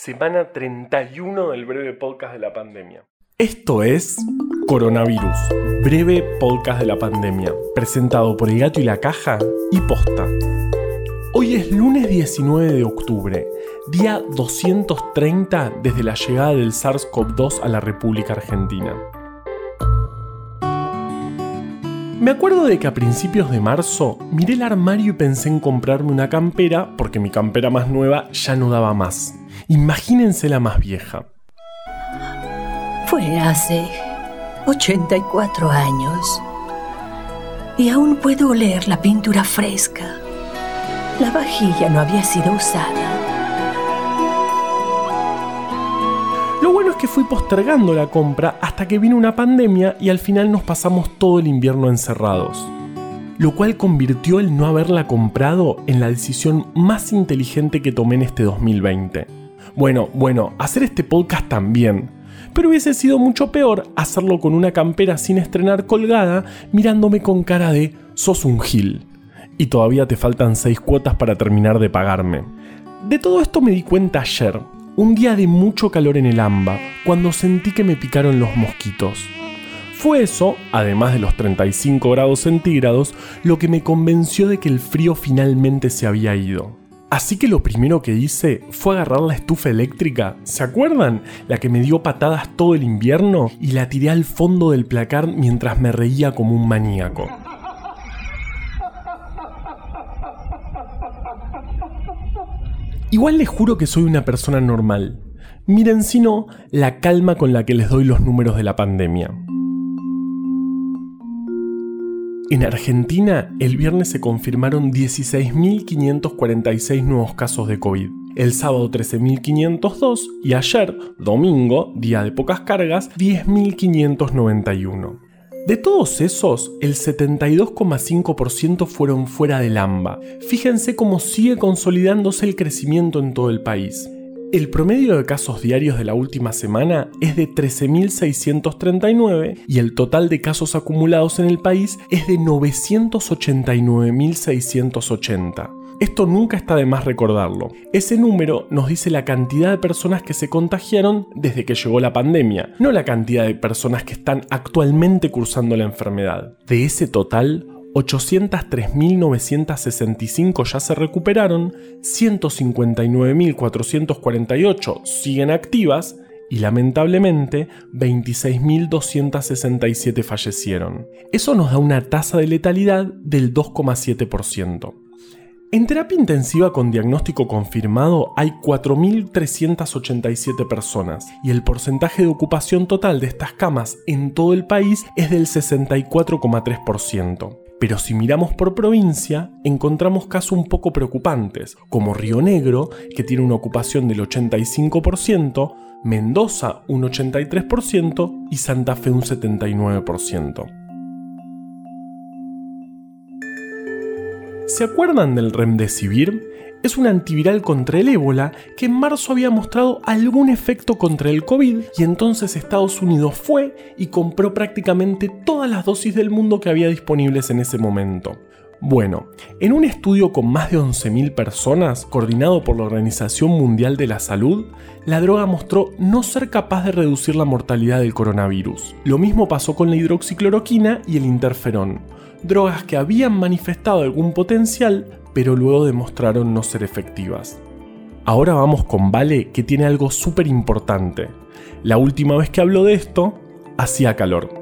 semana 31 del breve podcast de la pandemia. Esto es Coronavirus, breve podcast de la pandemia, presentado por El Gato y la Caja y Posta. Hoy es lunes 19 de octubre, día 230 desde la llegada del SARS-CoV-2 a la República Argentina. Me acuerdo de que a principios de marzo miré el armario y pensé en comprarme una campera porque mi campera más nueva ya no daba más. Imagínense la más vieja. Fue hace 84 años y aún puedo oler la pintura fresca. La vajilla no había sido usada. Lo bueno es que fui postergando la compra hasta que vino una pandemia y al final nos pasamos todo el invierno encerrados. Lo cual convirtió el no haberla comprado en la decisión más inteligente que tomé en este 2020. Bueno, bueno, hacer este podcast también. Pero hubiese sido mucho peor hacerlo con una campera sin estrenar colgada, mirándome con cara de sos un gil. Y todavía te faltan 6 cuotas para terminar de pagarme. De todo esto me di cuenta ayer, un día de mucho calor en el AMBA, cuando sentí que me picaron los mosquitos. Fue eso, además de los 35 grados centígrados, lo que me convenció de que el frío finalmente se había ido. Así que lo primero que hice fue agarrar la estufa eléctrica, ¿se acuerdan? La que me dio patadas todo el invierno y la tiré al fondo del placar mientras me reía como un maníaco. Igual les juro que soy una persona normal. Miren si no, la calma con la que les doy los números de la pandemia. En Argentina, el viernes se confirmaron 16.546 nuevos casos de COVID. El sábado 13.502 y ayer, domingo, día de pocas cargas, 10.591. De todos esos, el 72,5% fueron fuera del AMBA. Fíjense cómo sigue consolidándose el crecimiento en todo el país. El promedio de casos diarios de la última semana es de 13.639 y el total de casos acumulados en el país es de 989.680. Esto nunca está de más recordarlo. Ese número nos dice la cantidad de personas que se contagiaron desde que llegó la pandemia, no la cantidad de personas que están actualmente cursando la enfermedad. De ese total, 803.965 ya se recuperaron, 159.448 siguen activas y lamentablemente 26.267 fallecieron. Eso nos da una tasa de letalidad del 2,7%. En terapia intensiva con diagnóstico confirmado hay 4.387 personas y el porcentaje de ocupación total de estas camas en todo el país es del 64,3%. Pero si miramos por provincia, encontramos casos un poco preocupantes, como Río Negro, que tiene una ocupación del 85%, Mendoza un 83% y Santa Fe un 79%. ¿Se acuerdan del Remdesivir? Es un antiviral contra el ébola que en marzo había mostrado algún efecto contra el COVID y entonces Estados Unidos fue y compró prácticamente todas las dosis del mundo que había disponibles en ese momento. Bueno, en un estudio con más de 11.000 personas, coordinado por la Organización Mundial de la Salud, la droga mostró no ser capaz de reducir la mortalidad del coronavirus. Lo mismo pasó con la hidroxicloroquina y el interferón drogas que habían manifestado algún potencial, pero luego demostraron no ser efectivas. Ahora vamos con Vale, que tiene algo súper importante. La última vez que habló de esto, hacía calor.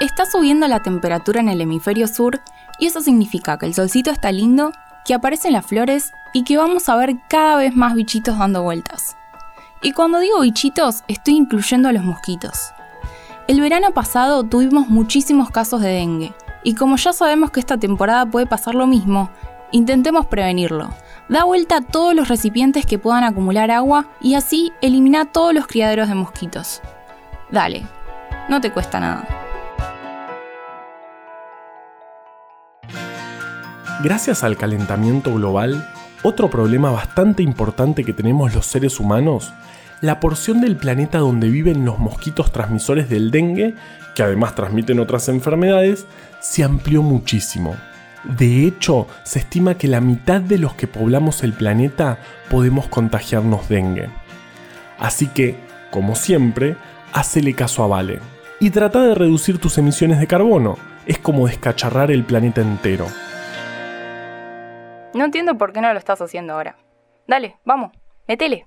Está subiendo la temperatura en el hemisferio sur y eso significa que el solcito está lindo, que aparecen las flores y que vamos a ver cada vez más bichitos dando vueltas. Y cuando digo bichitos, estoy incluyendo a los mosquitos. El verano pasado tuvimos muchísimos casos de dengue, y como ya sabemos que esta temporada puede pasar lo mismo, intentemos prevenirlo. Da vuelta a todos los recipientes que puedan acumular agua y así elimina todos los criaderos de mosquitos. Dale, no te cuesta nada. Gracias al calentamiento global, otro problema bastante importante que tenemos los seres humanos, la porción del planeta donde viven los mosquitos transmisores del dengue, que además transmiten otras enfermedades, se amplió muchísimo. De hecho, se estima que la mitad de los que poblamos el planeta podemos contagiarnos dengue. Así que, como siempre, hacele caso a Vale. Y trata de reducir tus emisiones de carbono. Es como descacharrar el planeta entero. No entiendo por qué no lo estás haciendo ahora. Dale, vamos, metele.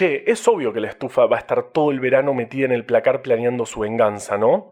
Che, es obvio que la estufa va a estar todo el verano metida en el placar planeando su venganza, ¿no?